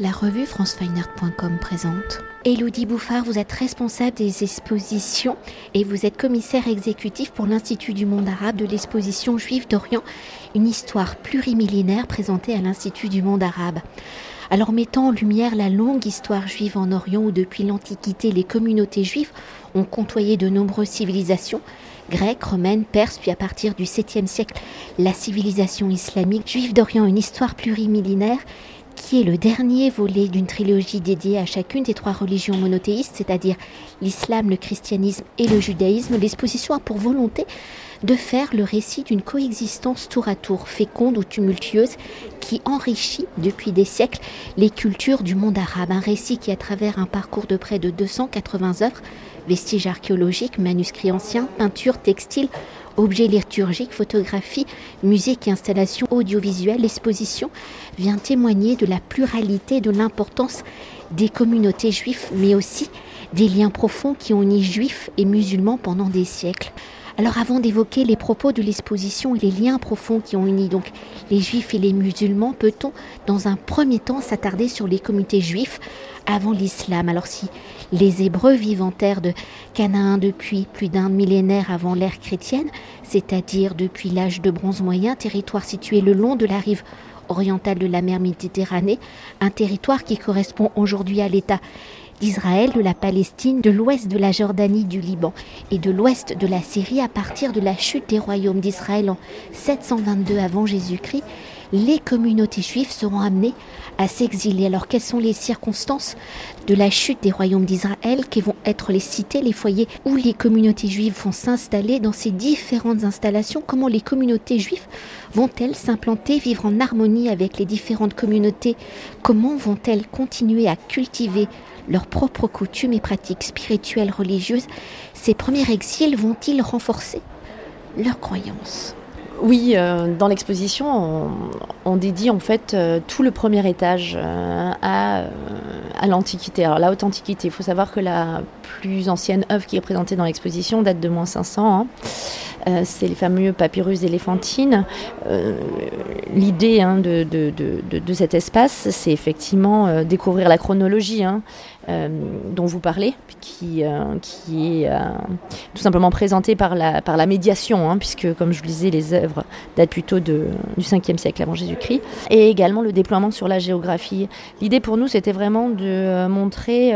La revue francefineart.com présente. Elodie Bouffard, vous êtes responsable des expositions et vous êtes commissaire exécutif pour l'Institut du monde arabe de l'exposition Juive d'Orient, une histoire plurimillénaire présentée à l'Institut du monde arabe. Alors mettant en lumière la longue histoire juive en Orient où depuis l'Antiquité les communautés juives ont côtoyé de nombreuses civilisations, grecques, romaines, perses, puis à partir du 7e siècle la civilisation islamique, Juive d'Orient, une histoire plurimillénaire qui est le dernier volet d'une trilogie dédiée à chacune des trois religions monothéistes, c'est-à-dire l'islam, le christianisme et le judaïsme. L'exposition a pour volonté de faire le récit d'une coexistence tour à tour, féconde ou tumultueuse, qui enrichit depuis des siècles les cultures du monde arabe. Un récit qui, à travers un parcours de près de 280 œuvres, vestiges archéologiques, manuscrits anciens, peintures, textiles, objets liturgiques, photographies, musique et installations audiovisuelles, l'exposition vient témoigner de la pluralité, de l'importance des communautés juives, mais aussi des liens profonds qui ont uni juifs et musulmans pendant des siècles. Alors avant d'évoquer les propos de l'exposition et les liens profonds qui ont uni donc les juifs et les musulmans, peut-on dans un premier temps s'attarder sur les communautés juives avant l'islam? Alors si les Hébreux vivent en terre de Canaan depuis plus d'un millénaire avant l'ère chrétienne, c'est-à-dire depuis l'âge de bronze moyen, territoire situé le long de la rive orientale de la mer Méditerranée, un territoire qui correspond aujourd'hui à l'État d'Israël, de la Palestine, de l'ouest de la Jordanie, du Liban et de l'ouest de la Syrie à partir de la chute des royaumes d'Israël en 722 avant Jésus-Christ, les communautés juives seront amenées à s'exiler. Alors quelles sont les circonstances de la chute des royaumes d'Israël Qui vont être les cités, les foyers où les communautés juives vont s'installer dans ces différentes installations? Comment les communautés juives vont-elles s'implanter, vivre en harmonie avec les différentes communautés? Comment vont-elles continuer à cultiver leurs propres coutumes et pratiques spirituelles religieuses, ces premiers exils vont-ils renforcer leurs croyances? Oui, euh, dans l'exposition, on, dédie en fait euh, tout le premier étage euh, à, l'Antiquité. Alors la haute Antiquité, il faut savoir que la plus ancienne œuvre qui est présentée dans l'exposition date de moins 500 ans. Euh, c'est les fameux papyrus éléphantines. L'idée hein, de, cet espace, c'est effectivement découvrir la chronologie hein, dont vous parlez, qui, qui est tout simplement présentée par la, par la médiation, hein, puisque, comme je vous disais, les œuvres datent plutôt de, du 5e siècle avant Jésus-Christ, et également le déploiement sur la géographie. L'idée pour nous, c'était vraiment de montrer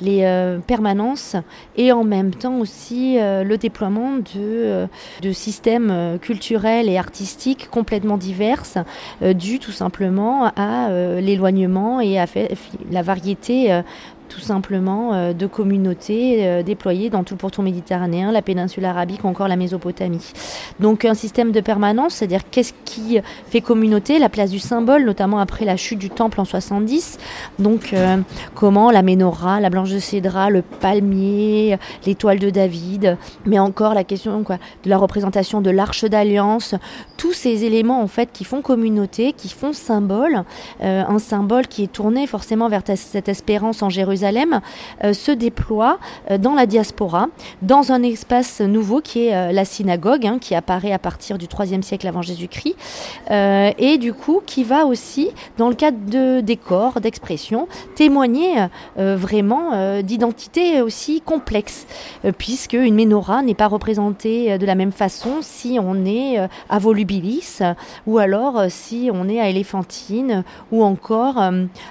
les permanences et en même temps aussi le déploiement de de systèmes euh, culturels et artistiques complètement divers, euh, dû tout simplement à euh, l'éloignement et à la variété tout simplement euh, de communautés euh, déployées dans tout le pourtour méditerranéen, la péninsule arabique ou encore la Mésopotamie. Donc un système de permanence, c'est-à-dire qu'est-ce qui fait communauté, la place du symbole, notamment après la chute du temple en 70. Donc euh, comment la menorah, la blanche de cédra, le palmier, l'étoile de David, mais encore la question de la représentation de l'arche d'alliance, tous ces éléments en fait qui font communauté, qui font symbole, un symbole qui est tourné forcément vers cette espérance en Jérusalem Jérusalem euh, se déploie euh, dans la diaspora, dans un espace nouveau qui est euh, la synagogue, hein, qui apparaît à partir du 3 siècle avant Jésus-Christ, et du coup qui va aussi, dans le cadre de décors, d'expressions, témoigner vraiment d'identité aussi complexe, puisque une menorah n'est pas représentée de la même façon si on est à Volubilis, ou alors si on est à Éléphantine, ou encore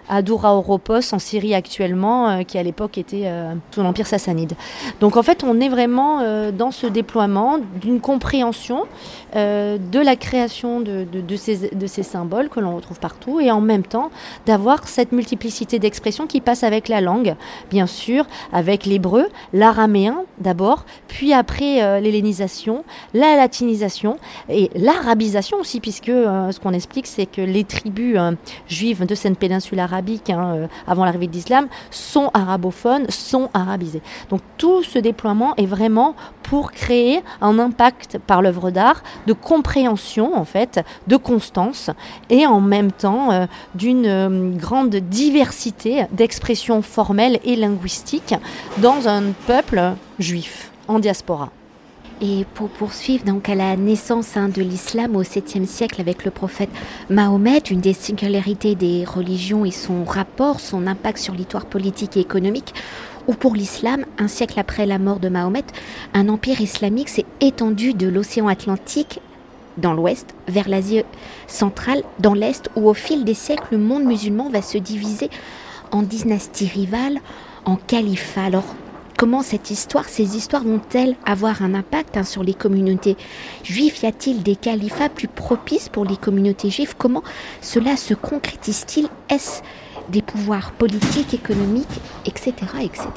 à Doura Oropos en Syrie actuellement, euh, qui à l'époque était euh, sous l'Empire sassanide. Donc en fait, on est vraiment euh, dans ce déploiement d'une compréhension de la création de, ces, symboles que l'on retrouve partout et en même temps d'avoir cette multiplicité d'expressions qui passe avec la langue, bien sûr, avec l'hébreu, l'araméen d'abord, puis après l'hellénisation, la latinisation et l'arabisation aussi, puisque ce qu'on explique, c'est que les tribus juives de cette péninsule arabique, hein, avant l'arrivée de l'islam, sont arabophones, sont arabisés. Donc tout ce déploiement est vraiment pour créer un impact par l'œuvre d'art de compréhension en fait, de constance et en même temps euh, d'une euh, grande diversité d'expressions formelles et linguistiques dans un peuple juif en diaspora. Et pour poursuivre, donc à la naissance hein, de l'islam au 7e siècle avec le prophète Mahomet, une des singularités des religions et son rapport, son impact sur l'histoire politique et économique, ou pour l'islam, un siècle après la mort de Mahomet, un empire islamique s'est étendu de l'océan Atlantique dans l'ouest vers l'Asie centrale dans l'est, où au fil des siècles, le monde musulman va se diviser en dynasties rivales, en califats. Comment cette histoire, ces histoires vont-elles avoir un impact hein, sur les communautés juives? Y a-t-il des califats plus propices pour les communautés juives? Comment cela se concrétise-t-il? Est-ce des pouvoirs politiques, économiques, etc., etc.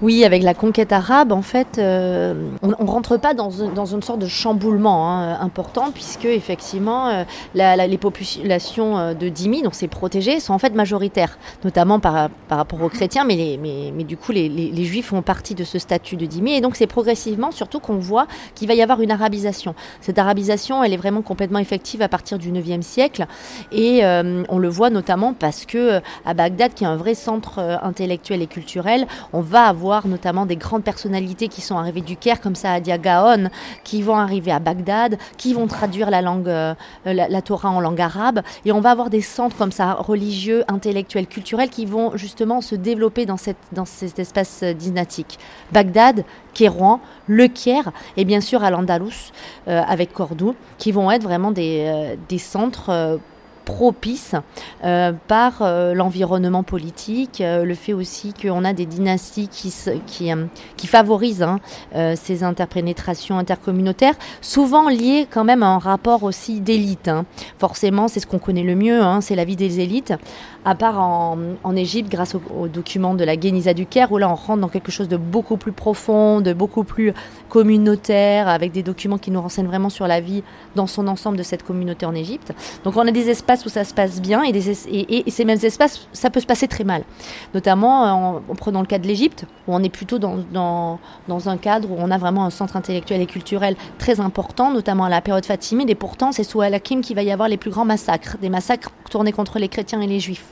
Oui, avec la conquête arabe, en fait, euh, on, ne rentre pas dans, une sorte de chamboulement hein, important, puisque effectivement, euh, les populations euh, de Dimi, donc c'est protégé, sont en fait majoritaires, notamment par, rapport aux chrétiens, mais, mais, du coup, les, juifs font partie de ce statut de Dimi, et donc c'est progressivement, surtout qu'on voit qu'il va y avoir une arabisation. Cette arabisation, elle est vraiment complètement effective à partir du 9e siècle, et on le voit notamment parce que à Bagdad, qui est un vrai centre intellectuel et culturel, on va notamment des grandes personnalités qui sont arrivées du Caire, comme ça Adia Gaon, qui vont arriver à Bagdad, qui vont traduire la langue, euh, la, Torah en langue arabe. Et on va avoir des centres comme ça, religieux, intellectuels, culturels, qui vont justement se développer dans, cette, dans cet espace euh, dynastique. Bagdad, Kérouan, le Caire et bien sûr à l'Andalous euh, avec Cordoue, qui vont être vraiment des, des centres propice euh, par euh, l'environnement politique, euh, le fait aussi qu'on a des dynasties qui, qui, qui favorisent hein, ces interpénétrations intercommunautaires, souvent liées quand même à un rapport aussi d'élite. Hein. Forcément, c'est ce qu'on connaît le mieux, hein, c'est la vie des élites, à part en, Égypte grâce aux documents de la Guénisa du Caire, où là on rentre dans quelque chose de beaucoup plus profond, de beaucoup plus communautaire, avec des documents qui nous renseignent vraiment sur la vie dans son ensemble de cette communauté en Égypte. Donc on a des espaces où ça se passe bien et, ces mêmes espaces, ça peut se passer très mal. Notamment euh, en, prenant le cas de l'Égypte, où on est plutôt dans, dans, un cadre où on a vraiment un centre intellectuel et culturel très important, notamment à la période fatimide, et pourtant c'est sous Al-Hakim qu'il va y avoir les plus grands massacres, des massacres tournés contre les chrétiens et les juifs.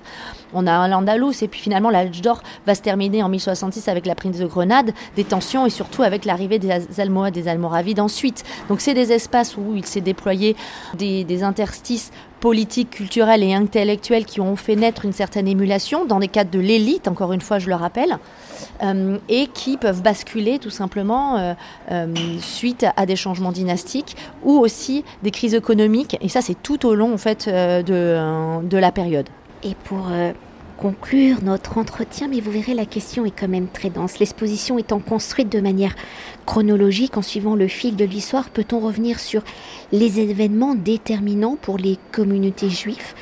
On a l'Andalous, et puis finalement l'âge d'or va se terminer en 1066 avec la prise de Grenade, des tensions et surtout avec l'arrivée des Almohades, des Almoravides ensuite. Donc c'est des espaces où il s'est déployé des interstices politiques, culturelles et intellectuelles qui ont fait naître une certaine émulation dans des cadres de l'élite, encore une fois je le rappelle, euh, et qui peuvent basculer tout simplement euh, euh, suite à des changements dynastiques ou aussi des crises économiques, et ça c'est tout au long en fait de, de la période. Et pour conclure notre entretien, mais vous verrez, la question est quand même très dense. L'exposition étant construite de manière chronologique, en suivant le fil de l'histoire, peut-on revenir sur les événements déterminants pour les communautés juives?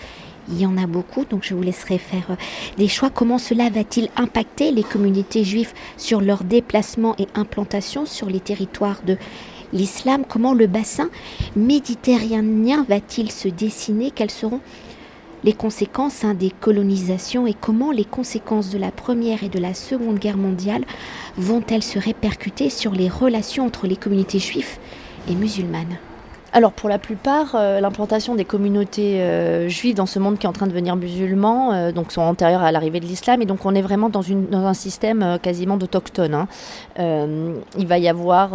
Il y en a beaucoup, donc je vous laisserai faire euh, des choix. Comment cela va-t-il impacter les communautés juives sur leur déplacement et implantation sur les territoires de l'islam? Comment le bassin méditerranéen va-t-il se dessiner? Quels seront les conséquences hein, des colonisations et comment les conséquences de la Première et de la Seconde Guerre mondiale vont-elles se répercuter sur les relations entre les communautés juives et musulmanes? Alors pour la plupart, euh, l'implantation des communautés euh, juives dans ce monde qui est en train de devenir musulman, euh, donc sont antérieures à l'arrivée de l'islam, et donc on est vraiment dans, une, un système quasiment d'autochtones. Hein. il va y avoir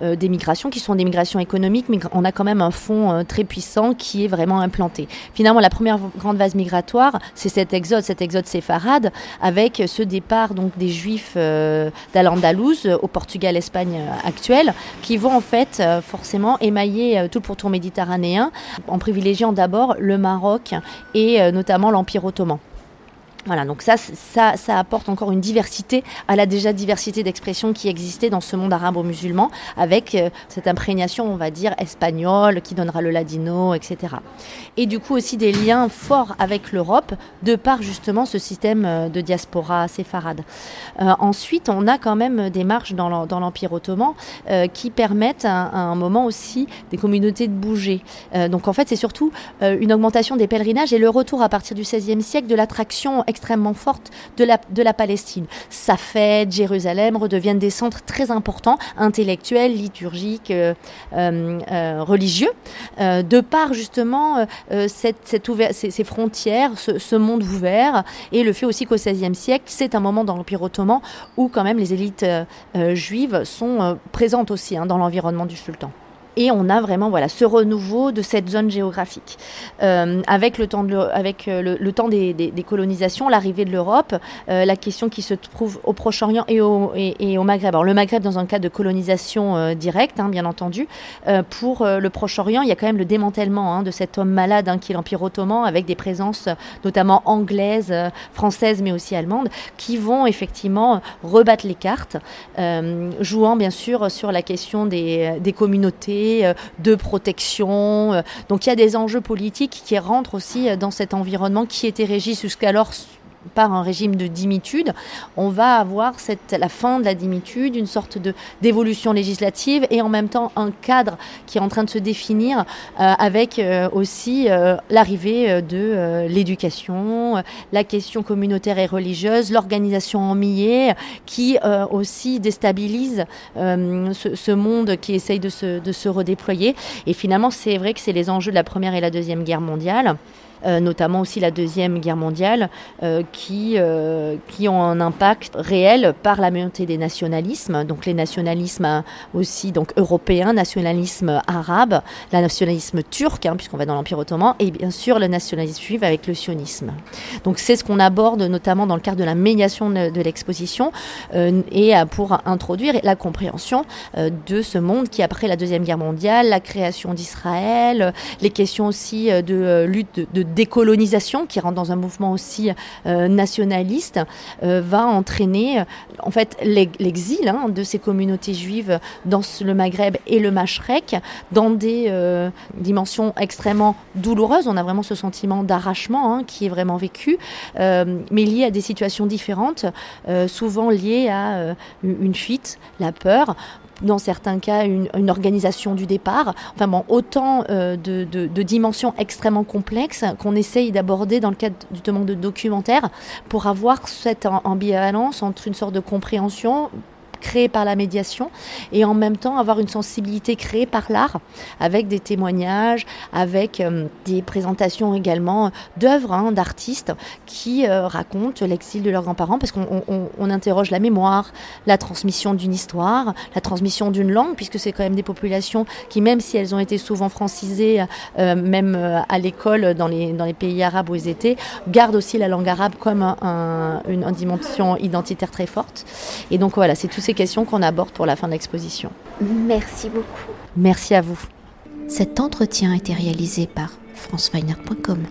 des migrations qui sont des migrations économiques, mais on a quand même un fond très puissant qui est vraiment implanté. Finalement, la première grande vase migratoire, c'est cet exode, cet exode séfarade, avec ce départ donc des juifs d'Al-Andalouse au Portugal, Espagne actuelle, qui vont en fait forcément émailler euh, tout le pourtour méditerranéen, en privilégiant d'abord le Maroc et euh, notamment l'Empire ottoman. Voilà, donc ça, ça, ça apporte encore une diversité à la déjà diversité d'expressions qui existait dans ce monde arabo-musulman, avec euh, cette imprégnation, on va dire, espagnole, qui donnera le ladino, etc. Et du coup aussi des liens forts avec l'Europe, de par justement ce système euh, de diaspora séfarade. Euh, ensuite, on a quand même des marches dans l'Empire ottoman qui permettent à, un moment aussi des communautés de bouger. donc en fait, c'est surtout une augmentation des pèlerinages et le retour à partir du XVIe siècle de l'attraction extrêmement forte de la, de la Palestine. Safed, Jérusalem redeviennent des centres très importants, intellectuels, liturgiques, euh, euh, religieux, de par justement cette, ces, frontières, ce, ce, monde ouvert, et le fait aussi qu'au XVIe siècle, c'est un moment dans l'Empire ottoman où quand même les élites juives sont présentes aussi hein, dans l'environnement du sultan. Et on a vraiment voilà ce renouveau de cette zone géographique. Euh, avec le temps, de, avec euh, le, temps des, colonisations, l'arrivée de l'Europe, euh, la question qui se trouve au Proche-Orient et au, Maghreb. Alors le Maghreb dans un cas de colonisation directe, hein, bien entendu. Pour le Proche-Orient, il y a quand même le démantèlement hein, de cet homme malade hein, qui est l'Empire ottoman, avec des présences notamment anglaises, françaises, mais aussi allemandes, qui vont effectivement rebattre les cartes, jouant bien sûr sur la question des communautés euh, de protection. Euh. Donc il y a des enjeux politiques qui rentrent aussi euh, dans cet environnement qui était régi jusqu'alors par un régime de dimitude, on va avoir cette, la fin de la dimitude, une sorte de d'évolution législative et en même temps un cadre qui est en train de se définir euh, avec euh, aussi euh, l'arrivée de l'éducation, la question communautaire et religieuse, l'organisation en milliers qui aussi déstabilise ce, monde qui essaye de se redéployer. Et finalement, c'est vrai que c'est les enjeux de la Première et la Deuxième Guerre mondiale. Euh, notamment aussi la Deuxième Guerre mondiale, euh, qui, euh, qui ont un impact réel par la montée des nationalismes, donc les nationalismes aussi donc européens, nationalisme arabe, le nationalisme turc, hein, puisqu'on va dans l'Empire ottoman, et bien sûr le nationalisme juif avec le sionisme. Donc c'est ce qu'on aborde notamment dans le cadre de la médiation de, l'exposition et pour introduire la compréhension de ce monde qui après la Deuxième Guerre mondiale, la création d'Israël, les questions aussi de lutte de décolonisation qui rentre dans un mouvement aussi euh, nationaliste euh, va entraîner en fait l'exil hein, de ces communautés juives dans le Maghreb et le Machrek dans des euh, dimensions extrêmement douloureuses. On a vraiment ce sentiment d'arrachement hein, qui est vraiment vécu, mais lié à des situations différentes, souvent liées à une fuite, la peur, dans certains cas une, organisation du départ. Enfin bon, autant euh, de, dimensions extrêmement complexes qu'on essaye d'aborder dans le cadre justement de documentaire pour avoir cette ambivalence entre une sorte de compréhension créée par la médiation et en même temps avoir une sensibilité créée par l'art avec des témoignages, avec euh, des présentations également d'œuvres hein, d'artistes qui euh, racontent l'exil de leurs grands-parents parce qu'on on, on interroge la mémoire, la transmission d'une histoire, la transmission d'une langue puisque c'est quand même des populations qui même si elles ont été souvent francisées euh, même à l'école dans les, pays arabes où ils étaient, gardent aussi la langue arabe comme un, une, une dimension identitaire très forte. Et donc voilà, c'est tous ces questions qu'on aborde pour la fin de l'exposition. Merci beaucoup. Merci à vous. Cet entretien a été réalisé par franceweiner.com.